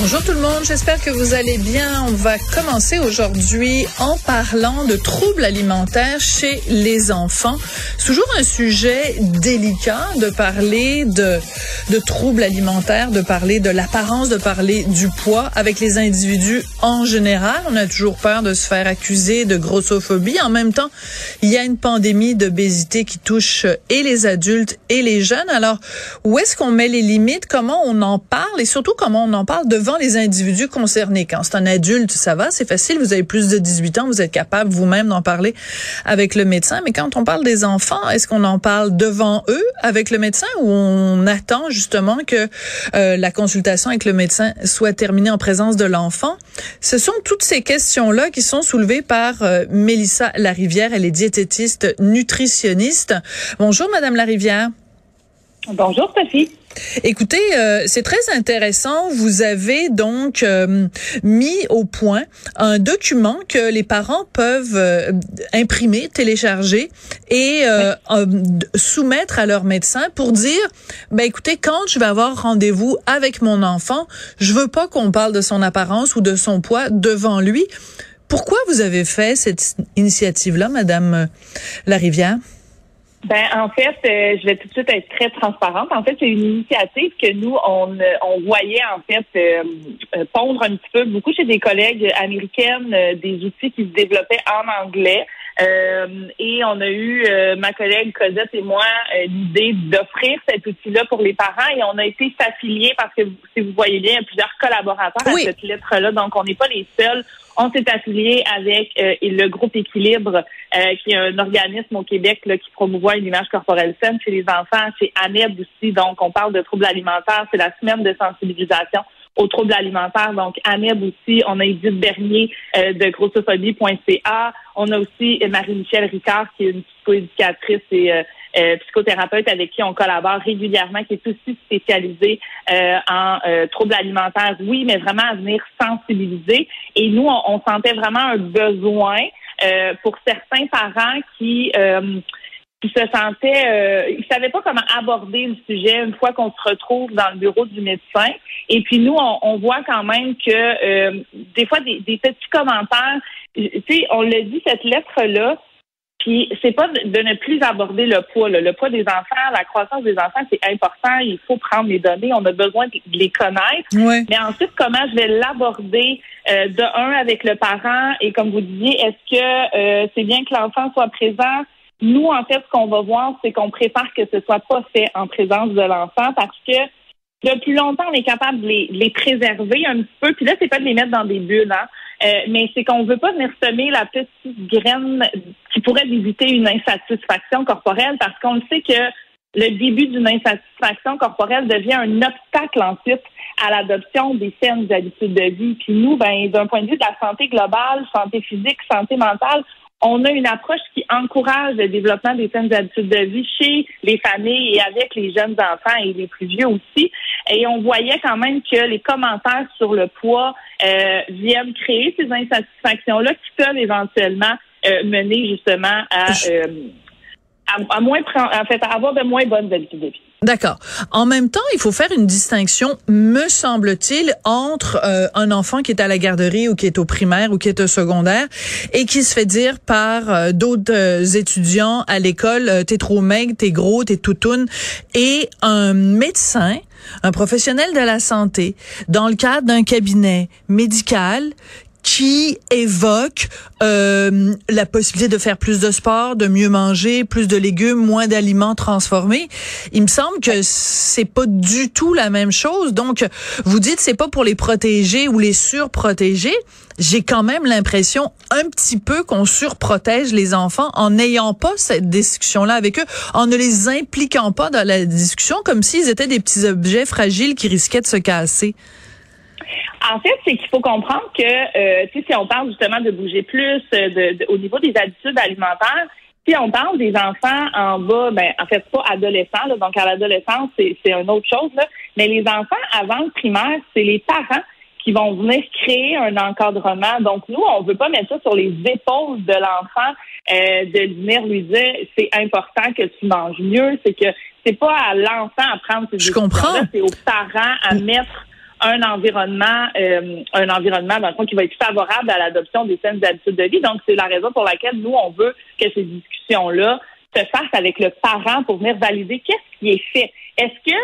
Bonjour tout le monde, j'espère que vous allez bien. On va commencer aujourd'hui en parlant de troubles alimentaires chez les enfants. C'est toujours un sujet délicat de parler de, de troubles alimentaires, de parler de l'apparence, de parler du poids avec les individus en général. On a toujours peur de se faire accuser de grossophobie. En même temps, il y a une pandémie d'obésité qui touche et les adultes et les jeunes. Alors, où est-ce qu'on met les limites? Comment on en parle? Et surtout comment on en parle devant les individus concernés. Quand c'est un adulte, ça va, c'est facile, vous avez plus de 18 ans, vous êtes capable vous-même d'en parler avec le médecin. Mais quand on parle des enfants, est-ce qu'on en parle devant eux avec le médecin ou on attend justement que euh, la consultation avec le médecin soit terminée en présence de l'enfant? Ce sont toutes ces questions-là qui sont soulevées par euh, Mélissa Larivière. Elle est diététiste nutritionniste. Bonjour, Madame Larivière. Bonjour, Sophie. Écoutez, euh, c'est très intéressant. Vous avez donc euh, mis au point un document que les parents peuvent euh, imprimer, télécharger et soumettre à leur médecin pour dire, ben écoutez, quand je vais avoir rendez-vous avec mon enfant, je veux pas qu'on parle de son apparence ou de son poids devant lui. Pourquoi vous avez fait cette initiative-là, Madame Larivière? Ben en fait, euh, je vais tout de suite être très transparente. En fait, c'est une initiative que nous on, euh, on voyait en fait euh, pondre un petit peu beaucoup chez des collègues américaines des outils qui se développaient en anglais. Et on a eu ma collègue Cosette et moi l'idée d'offrir cet outil-là pour les parents. Et on a été s'affilier parce que si vous voyez bien, il y a plusieurs collaborateurs à cette lettre-là, donc on n'est pas les seuls. On s'est affilié avec euh, le groupe Équilibre, euh, qui est un organisme au Québec là, qui promouvoit une image corporelle saine chez les enfants, chez ANEB aussi. Donc, on parle de troubles alimentaires. C'est la semaine de sensibilisation aux troubles alimentaires. Donc, ANEB aussi, on a Edith Bernier euh, de grossophobie.ca. On a aussi Marie-Michel Ricard, qui est une psychoéducatrice et euh, psychothérapeute avec qui on collabore régulièrement, qui est aussi spécialisé euh, en euh, troubles alimentaires, oui, mais vraiment à venir sensibiliser. Et nous, on, sentait vraiment un besoin pour certains parents qui qui se sentaient, ils savaient pas comment aborder le sujet une fois qu'on se retrouve dans le bureau du médecin. Et puis nous, on, voit quand même que des fois des, des petits commentaires. Tu sais, on l'a dit cette lettre là puis c'est pas de, ne plus aborder le poids. Le poids des enfants, la croissance des enfants, c'est important. Il faut prendre les données. On a besoin de, les connaître. Mais ensuite, comment je vais l'aborder euh, de un avec le parent? Et comme vous disiez, est-ce que euh, c'est bien que l'enfant soit présent? Nous, en fait, ce qu'on va voir, c'est qu'on préfère que ce soit pas fait en présence de l'enfant parce que depuis longtemps, on est capable de les, les préserver un petit peu. Puis là, c'est pas de les mettre dans des bulles, hein. Euh, mais c'est qu'on veut pas venir semer la petite graine qui pourrait éviter une insatisfaction corporelle parce qu'on sait que le début d'une insatisfaction corporelle devient un obstacle ensuite à l'adoption des saines habitudes de vie. Puis nous, ben, d'un point de vue de la santé globale, santé physique, santé mentale, on a une approche qui encourage le développement des saines habitudes de vie chez les familles et avec les jeunes enfants et les plus vieux aussi. Et on voyait quand même que les commentaires sur le poids euh, viennent créer ces insatisfactions-là qui peuvent éventuellement euh, mener justement à, euh, à, moins en fait à avoir de moins bonnes habitudes de vie. D'accord. En même temps, il faut faire une distinction, me semble-t-il, entre euh, un enfant qui est à la garderie ou qui est au primaire ou qui est au secondaire et qui se fait dire par euh, d'autres euh, étudiants à l'école, t'es trop maigre, t'es gros, t'es toutoune, et un médecin un professionnel de la santé, dans le cadre d'un cabinet médical, qui évoque euh, la possibilité de faire plus de sport, de mieux manger, plus de légumes, moins d'aliments transformés. Il me semble que c'est pas du tout la même chose. Donc, vous dites c'est pas pour les protéger ou les surprotéger. J'ai quand même l'impression un petit peu qu'on surprotège les enfants en n'ayant pas cette discussion-là avec eux, en ne les impliquant pas dans la discussion comme s'ils étaient des petits objets fragiles qui risquaient de se casser. En fait, c'est qu'il faut comprendre que, euh, si on parle justement de bouger plus euh, de, au niveau des habitudes alimentaires, si on parle des enfants en bas, ben en fait pas adolescents, donc à l'adolescence c'est une autre chose, là, mais les enfants avant le primaire, c'est les parents qui vont venir créer un encadrement. Donc nous, on veut pas mettre ça sur les épaules de l'enfant, euh, de venir lui dire c'est important que tu manges mieux, c'est que c'est pas à l'enfant à prendre ses Je comprends. C'est aux parents à mettre un environnement, euh, un environnement dans le fond qui va être favorable à l'adoption des saines habitudes de vie. Donc, c'est la raison pour laquelle nous, on veut que ces discussions-là se fassent avec le parent pour venir valider qu'est-ce qui est fait. Est-ce que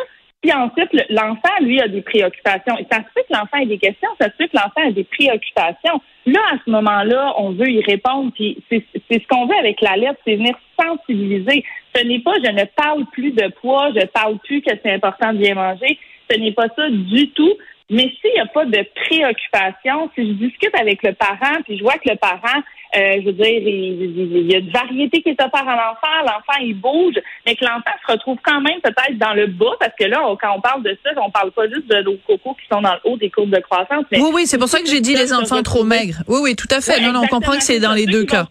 puis ensuite, l'enfant, lui, a des préoccupations. Et ça se fait que l'enfant a des questions, ça se fait que l'enfant a des préoccupations. Là, à ce moment-là, on veut y répondre. Puis c'est ce qu'on veut avec la lettre, c'est venir sensibiliser. Ce n'est pas je ne parle plus de poids, je parle plus que c'est important de bien manger. Ce n'est pas ça du tout. Mais s'il n'y a pas de préoccupation, si je discute avec le parent, puis je vois que le parent, euh, je veux dire, il, y a une variété qui est offerte à l'enfant, l'enfant il bouge, mais que l'enfant se retrouve quand même peut-être dans le bas, parce que là, quand on parle de ça, on parle pas juste de nos cocos qui sont dans le haut des courbes de croissance. oui, oui, c'est pour ça que j'ai dit les enfants trop maigres. Oui, oui, tout à fait. non, non, on comprend que c'est dans les deux cas.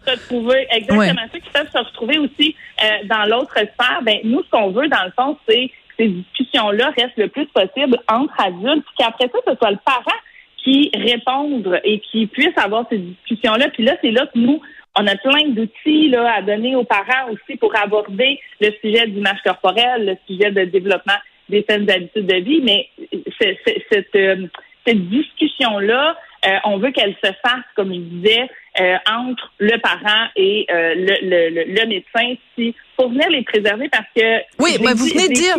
exactement, ceux qui peuvent se retrouver aussi euh, dans l'autre sphère, ben nous, ce qu'on veut, dans le fond, c'est ces discussions-là restent le plus possible entre adultes, puis qu'après ça, ce soit le parent qui réponde et qui puisse avoir ces discussions-là. Puis là, c'est là que nous, on a plein d'outils là, à donner aux parents aussi pour aborder le sujet d'image corporelle, le sujet de développement des saines habitudes de vie. Mais cette, euh, cette discussion-là, euh, on veut qu'elle se fasse, comme je disais, euh, entre le parent et euh, le, le, le, médecin si pour venir les préserver parce que oui mais vous venez dire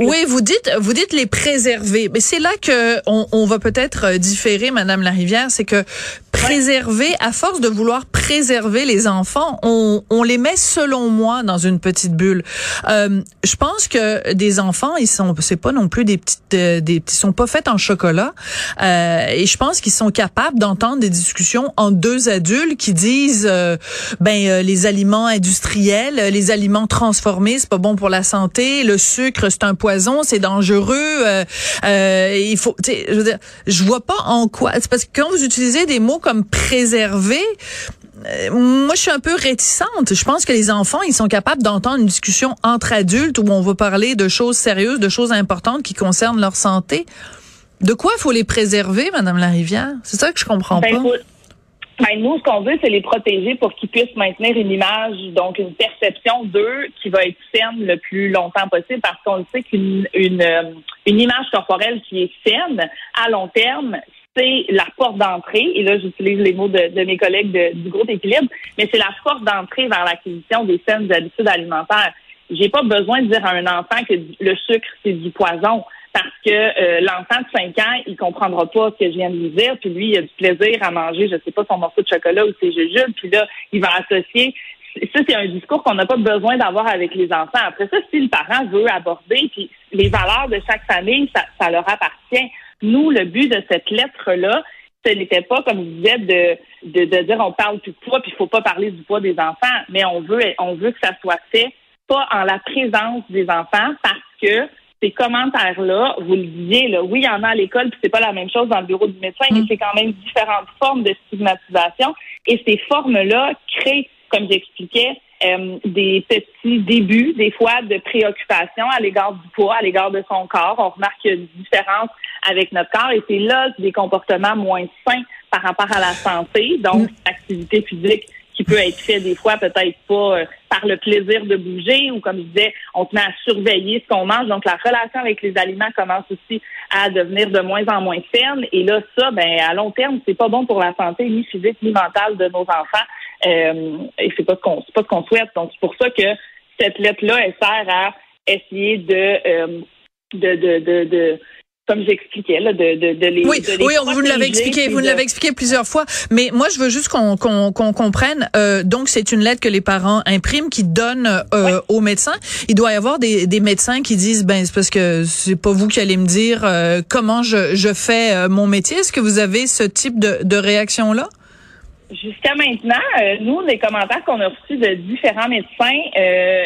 oui vous dites vous dites les préserver mais c'est là que on, on va peut-être euh, différer madame Larivière c'est que préserver à force de vouloir préserver les enfants on, on les met selon moi dans une petite bulle. Euh, je pense que des enfants ils sont c'est pas non plus des petites des ils sont pas faits en chocolat euh, et je pense qu'ils sont capables d'entendre des discussions en deux adultes qui disent euh, ben euh, les aliments industriels, euh, les aliments transformés, c'est pas bon pour la santé, le sucre c'est un poison, c'est dangereux. il faut, je veux dire, je vois pas en quoi. C'est parce que quand vous utilisez des mots comme préserver, moi, je suis un peu réticente. Je pense que les enfants, ils sont capables d'entendre une discussion entre adultes où on va parler de choses sérieuses, de choses importantes qui concernent leur santé. De quoi il faut les préserver, Madame Larivière? C'est ça que je comprends ben, pas. Ben, nous, ce qu'on veut, c'est les protéger pour qu'ils puissent maintenir une image, donc une perception d'eux qui va être saine le plus longtemps possible, parce qu'on sait qu'une une, euh, une image corporelle qui est saine à long terme, c'est la porte d'entrée, et là j'utilise les mots de, de mes collègues du groupe Équilibre, mais c'est la porte d'entrée vers l'acquisition des saines habitudes alimentaires. J'ai pas besoin de dire à un enfant que le sucre, c'est du poison parce que euh, l'enfant de 5 ans, il comprendra pas ce que je viens de lui dire, puis lui, il a du plaisir à manger, je sais pas, son morceau de chocolat ou ses jujubes, puis là, il va associer. Ça, c'est un discours qu'on n'a pas besoin d'avoir avec les enfants. Après ça, si le parent veut aborder, puis les valeurs de chaque famille, ça, leur appartient. Nous, le but de cette lettre-là, ce n'était pas, comme je disais, de, de, de dire on parle du poids, puis il faut pas parler du poids des enfants, mais on veut, on veut que ça soit fait pas en la présence des enfants parce que ces commentaires-là, vous le disiez, là, oui, il y en a à l'école, puis c'est pas la même chose dans le bureau du médecin, mais mm. c'est quand même différentes formes de stigmatisation. Et ces formes-là créent, comme j'expliquais, euh, des petits débuts, des fois, de préoccupation à l'égard du poids, à l'égard de son corps. On remarque qu'il y a une différence avec notre corps et c'est là des comportements moins sains par rapport à la santé, donc mm. l'activité physique qui peut être fait des fois peut-être pas euh, par le plaisir de bouger ou comme je disais, on met à surveiller ce qu'on mange. Donc la relation avec les aliments commence aussi à devenir de moins en moins saine. Et là, ça, ben à long terme, c'est pas bon pour la santé ni physique ni mentale de nos enfants. Euh, et c'est pas ce qu'on pas ce qu'on souhaite. Donc c'est pour ça que cette lettre-là, elle sert à essayer de, euh, comme j'expliquais, là, de, de, de les. Oui, de les oui, vous nous l'avez expliqué, vous de- l'avez expliqué plusieurs fois. Mais moi, je veux juste qu'on qu'on qu'on comprenne. Euh, donc, c'est une lettre que les parents impriment, qui donnent euh, aux médecins. Il doit y avoir des, des médecins qui disent, ben, c'est parce que c'est pas vous qui allez me dire euh, comment je, je fais euh, mon métier. Est-ce que vous avez ce type de, de réaction là? Jusqu'à maintenant, euh, nous, les commentaires qu'on a reçus de différents médecins, euh,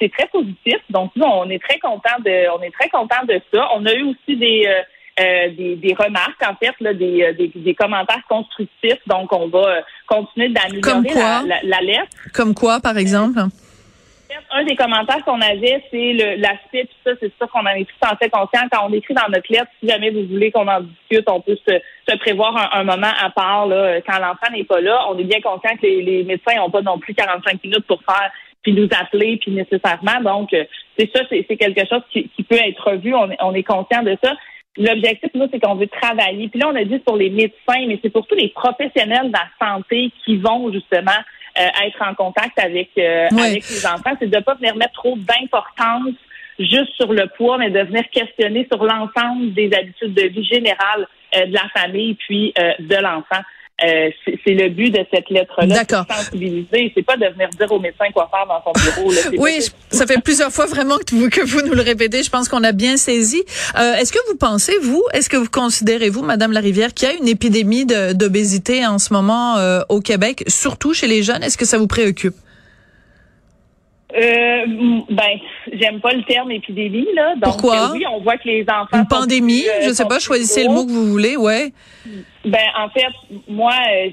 c'est très positif. Donc, nous, on est très contents de, on est très contents de ça. On a eu aussi des, euh, euh, des, des remarques, en fait, là, des, euh, des, des commentaires constructifs. Donc, on va euh, continuer d'améliorer la, la lettre. Comme quoi, par exemple? Un des commentaires qu'on avait, c'est l'aspect, puis ça, c'est sûr qu'on en est tout en fait conscient. Quand on écrit dans notre lettre, si jamais vous voulez qu'on en discute, on peut se, prévoir un, moment à part là, quand l'enfant n'est pas là. On est bien conscient que les, médecins n'ont pas non plus 45 minutes pour faire puis nous appeler, puis nécessairement. Donc, euh, c'est ça, c'est quelque chose qui, peut être revu. On, est- on est conscient de ça. L'objectif, nous, c'est qu'on veut travailler. Puis là, on a dit pour les médecins, mais c'est pour tous les professionnels de la santé qui vont justement être en contact avec, euh, avec les enfants. C'est de ne pas venir mettre trop d'importance juste sur le poids, mais de venir questionner sur l'ensemble des habitudes de vie générales euh, de la famille puis euh, de l'enfant. Euh, c'est le but de cette lettre-là. D'accord. Sensibiliser. C'est pas de venir dire au médecin quoi faire dans son bureau. là. Oui, je- ça fait plusieurs fois vraiment que vous, que vous nous le répétez. Je pense qu'on a bien saisi. Euh, est-ce que vous pensez, vous, est-ce que vous considérez, vous, Madame Larivière, qu'il y a une épidémie d'obésité en ce moment euh, au Québec, surtout chez les jeunes? Est-ce que ça vous préoccupe? Euh, m- ben, j'aime pas le terme épidémie là. Donc Pourquoi? euh, oui, on voit que les enfants. Une pandémie? plus, euh, je sais pas, choisissez le mot que vous voulez, ouais. Ben, en fait, moi, euh,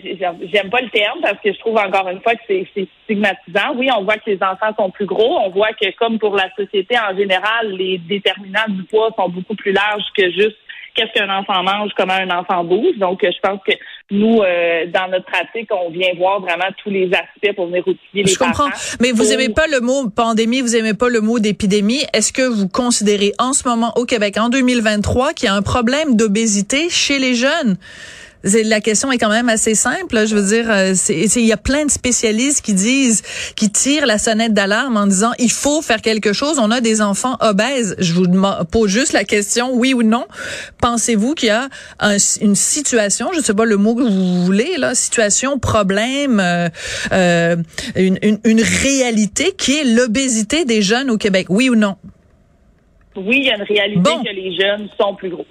j'aime pas le terme parce que je trouve encore une fois que c'est stigmatisant. Oui, on voit que les enfants sont plus gros. On voit que, comme pour la société en général, les déterminants du poids sont beaucoup plus larges que juste qu'est-ce qu'un enfant mange, comment un enfant bouge. Donc, euh, je pense que nous, euh, dans notre pratique, on vient voir vraiment tous les aspects pour venir outiller les Je comprends. Mais vous pour- aimez pas le mot pandémie, vous aimez pas le mot d'épidémie. Est-ce que vous considérez en ce moment au Québec, en 2023, qu'il y a un problème d'obésité chez les jeunes? La question est quand même assez simple. Je veux dire, euh, il y a plein de spécialistes qui disent, qui tirent la sonnette d'alarme en disant, il faut faire quelque chose. On a des enfants obèses. Je vous demande- pose juste la question, oui ou non. Pensez-vous qu'il y a un- une situation, je sais pas le mot que vous voulez, là, situation, problème, euh, euh, une, une, une réalité qui est l'obésité des jeunes au Québec, oui ou non? Oui, il y a une réalité Bon. que les jeunes sont plus gros.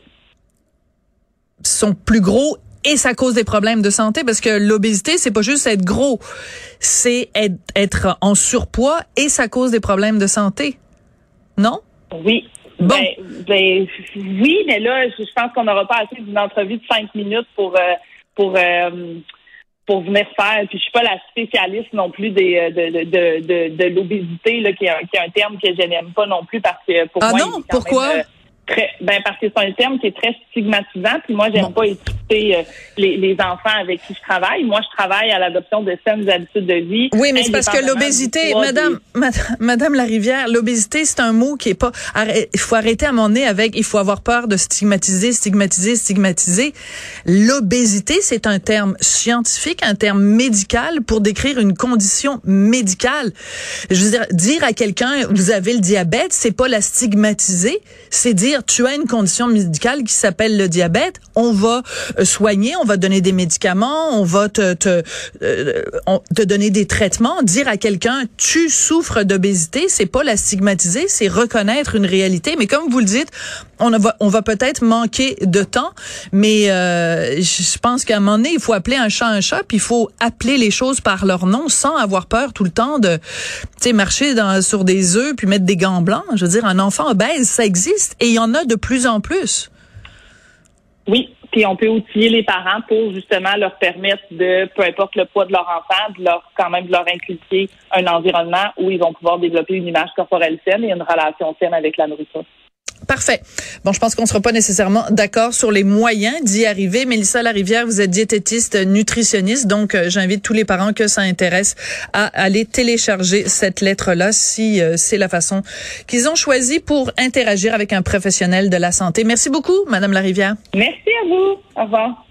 sont plus gros et ça cause des problèmes de santé parce que l'obésité c'est pas juste être gros, c'est être, être en surpoids et ça cause des problèmes de santé. Non? Oui. Bon. Ben, ben, oui, mais là, je pense qu'on n'aura pas assez d'une entrevue de cinq minutes pour euh, pour euh, pour venir faire. Puis je suis pas la spécialiste non plus des euh, de de de, de, de l'obésité là, qui est, un, qui est un terme que je n'aime pas non plus parce que pour Ah moi, non? Pourquoi? même, euh, très, ben parce que c'est un terme qui est très stigmatisant. Puis moi, j'aime Bon. pas écouter euh, les, les enfants avec qui je travaille. Moi, je travaille à l'adoption de saines habitudes de vie. Oui, mais c'est parce que l'obésité, madame, des- madame, madame Larivière, l'obésité, c'est un mot qui est pas, il faut arrêter à moment donné avec, il faut avoir peur de stigmatiser, stigmatiser, stigmatiser. L'obésité, c'est un terme scientifique, un terme médical pour décrire une condition médicale. Je veux dire, dire à quelqu'un, vous avez le diabète, c'est pas la stigmatiser, c'est dire, tu as une condition médicale qui s'appelle le diabète, on va euh, soigner, on va donner des médicaments, on va te, te, euh, te donner des traitements. Dire à quelqu'un, tu souffres d'obésité, c'est pas la stigmatiser, c'est reconnaître une réalité. Mais comme vous le dites, on va, on va peut-être manquer de temps, mais euh, je pense qu'à un moment donné, il faut appeler un chat un chat, puis il faut appeler les choses par leur nom sans avoir peur tout le temps de, tu sais, marcher dans, sur des œufs puis mettre des gants blancs. Je veux dire, un enfant obèse, ça existe et il y en a de plus en plus. Oui, puis on peut outiller les parents pour justement leur permettre de, peu importe le poids de leur enfant, de leur quand même de leur inculquer un environnement où ils vont pouvoir développer une image corporelle saine et une relation saine avec la nourriture. Parfait. Bon, je pense qu'on ne sera pas nécessairement d'accord sur les moyens d'y arriver. Mélissa Larivière, vous êtes diététiste nutritionniste, donc euh, j'invite tous les parents que ça intéresse à aller télécharger cette lettre-là si euh, c'est la façon qu'ils ont choisi pour interagir avec un professionnel de la santé. Merci beaucoup, Madame Larivière. Merci à vous. Au revoir.